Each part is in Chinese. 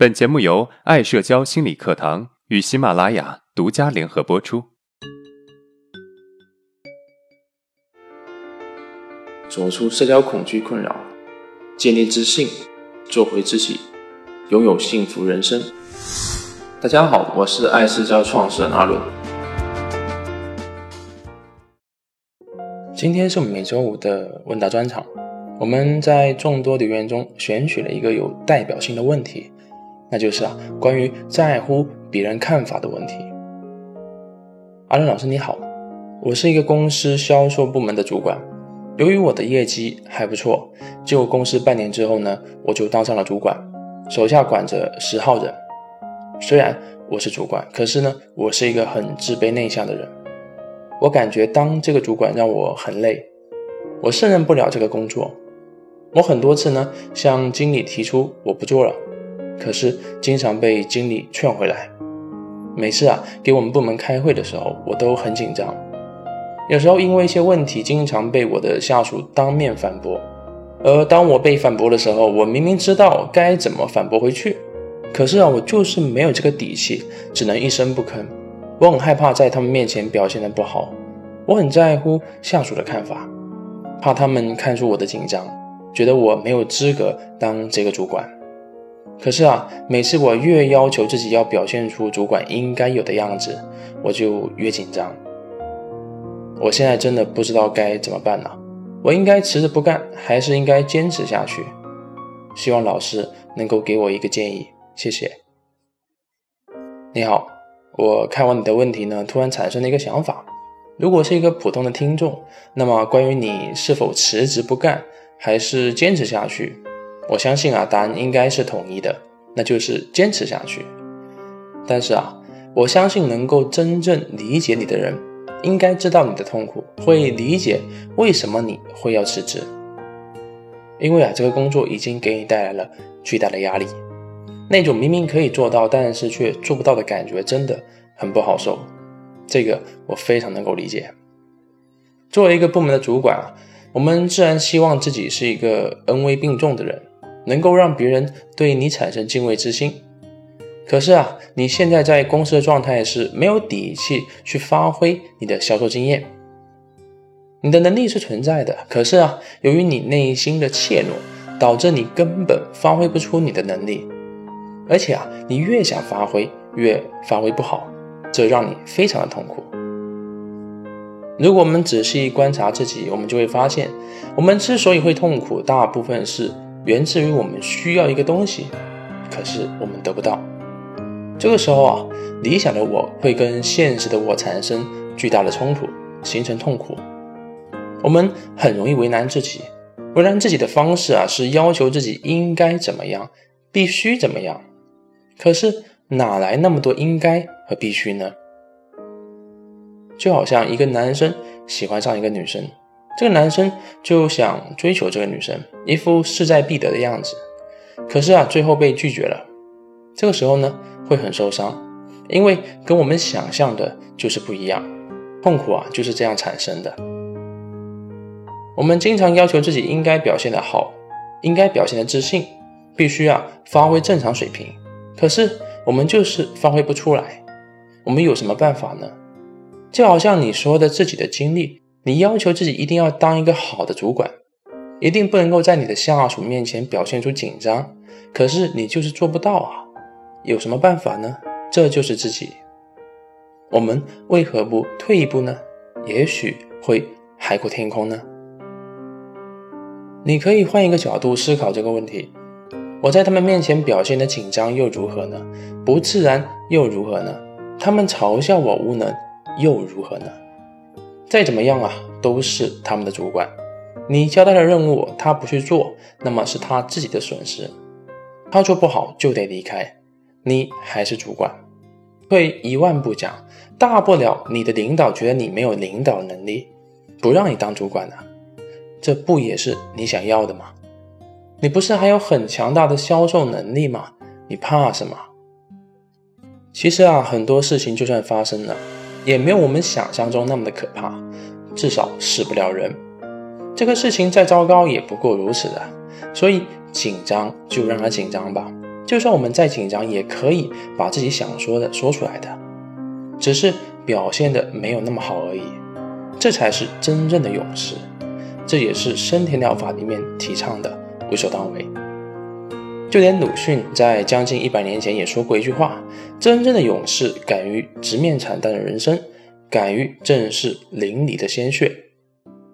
本节目由爱社交心理课堂与喜马拉雅独家联合播出。走出社交恐惧困扰，建立自信，做回自己，拥有幸福人生。大家好，我是爱社交创始人阿伦。今天是我们每周五的问答专场。我们在众多留言中选取了一个有代表性的问题，那就是啊，关于在乎别人看法的问题。阿伦老师你好，我是一个公司销售部门的主管，由于我的业绩还不错，进入公司半年之后呢，我就当上了主管，手下管着十号人。虽然我是主管，可是呢，我是一个很自卑内向的人，我感觉当这个主管让我很累，我胜任不了这个工作。我很多次呢向经理提出我不做了，可是经常被经理劝回来。每次啊给我们部门开会的时候，我都很紧张。有时候因为一些问题，经常被我的下属当面反驳。而当我被反驳的时候，我明明知道该怎么反驳回去，可是啊我就是没有这个底气，只能一声不吭。我很害怕在他们面前表现的不好，我很在乎下属的看法，怕他们看出我的紧张。觉得我没有资格当这个主管，可是啊，每次我越要求自己要表现出主管应该有的样子，我就越紧张。我现在真的不知道该怎么办了。我应该辞职不干，还是应该坚持下去？希望老师能够给我一个建议，谢谢。你好，我看完你的问题呢，突然产生了一个想法：如果是一个普通的听众，那么关于你是否辞职不干？还是坚持下去，我相信啊，答案应该是统一的，那就是坚持下去。但是啊，我相信能够真正理解你的人，应该知道你的痛苦，会理解为什么你会要辞职。因为啊，这个工作已经给你带来了巨大的压力，那种明明可以做到，但是却做不到的感觉，真的很不好受。这个我非常能够理解。作为一个部门的主管啊。我们自然希望自己是一个恩威并重的人，能够让别人对你产生敬畏之心。可是啊，你现在在公司的状态是没有底气去发挥你的销售经验。你的能力是存在的，可是啊，由于你内心的怯懦，导致你根本发挥不出你的能力。而且啊，你越想发挥，越发挥不好，这让你非常的痛苦。如果我们仔细观察自己，我们就会发现，我们之所以会痛苦，大部分是源自于我们需要一个东西，可是我们得不到。这个时候啊，理想的我会跟现实的我产生巨大的冲突，形成痛苦。我们很容易为难自己，为难自己的方式啊，是要求自己应该怎么样，必须怎么样。可是哪来那么多应该和必须呢？就好像一个男生喜欢上一个女生，这个男生就想追求这个女生，一副势在必得的样子。可是啊，最后被拒绝了。这个时候呢，会很受伤，因为跟我们想象的就是不一样。痛苦啊，就是这样产生的。我们经常要求自己应该表现的好，应该表现的自信，必须啊发挥正常水平。可是我们就是发挥不出来，我们有什么办法呢？就好像你说的自己的经历，你要求自己一定要当一个好的主管，一定不能够在你的下属面前表现出紧张，可是你就是做不到啊！有什么办法呢？这就是自己。我们为何不退一步呢？也许会海阔天空呢？你可以换一个角度思考这个问题：我在他们面前表现的紧张又如何呢？不自然又如何呢？他们嘲笑我无能。又如何呢？再怎么样啊，都是他们的主管。你交代的任务，他不去做，那么是他自己的损失。他做不好就得离开。你还是主管，退一万步讲，大不了你的领导觉得你没有领导能力，不让你当主管呢？这不也是你想要的吗？你不是还有很强大的销售能力吗？你怕什么？其实啊，很多事情就算发生了。也没有我们想象中那么的可怕，至少死不了人。这个事情再糟糕也不过如此的，所以紧张就让它紧张吧，就算我们再紧张，也可以把自己想说的说出来的，只是表现的没有那么好而已。这才是真正的勇士，这也是身体疗法里面提倡的“无所当为”。就连鲁迅在将近一百年前也说过一句话：“真正的勇士敢于直面惨淡的人生，敢于正视淋漓的鲜血。”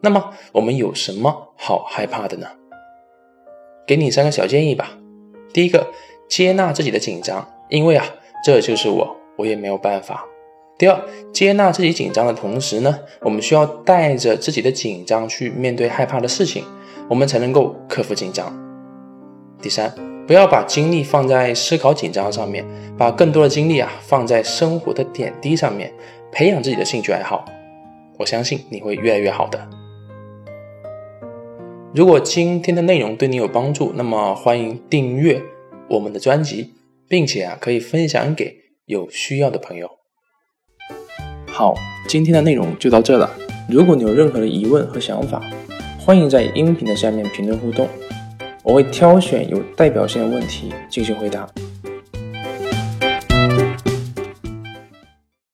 那么我们有什么好害怕的呢？给你三个小建议吧。第一个，接纳自己的紧张，因为啊，这就是我，我也没有办法。第二，接纳自己紧张的同时呢，我们需要带着自己的紧张去面对害怕的事情，我们才能够克服紧张。第三，不要把精力放在思考紧张上面，把更多的精力啊放在生活的点滴上面，培养自己的兴趣爱好。我相信你会越来越好的。如果今天的内容对你有帮助，那么欢迎订阅我们的专辑，并且啊可以分享给有需要的朋友。好，今天的内容就到这了。如果你有任何的疑问和想法，欢迎在音频的下面评论互动，我会挑选有代表性的问题进行回答。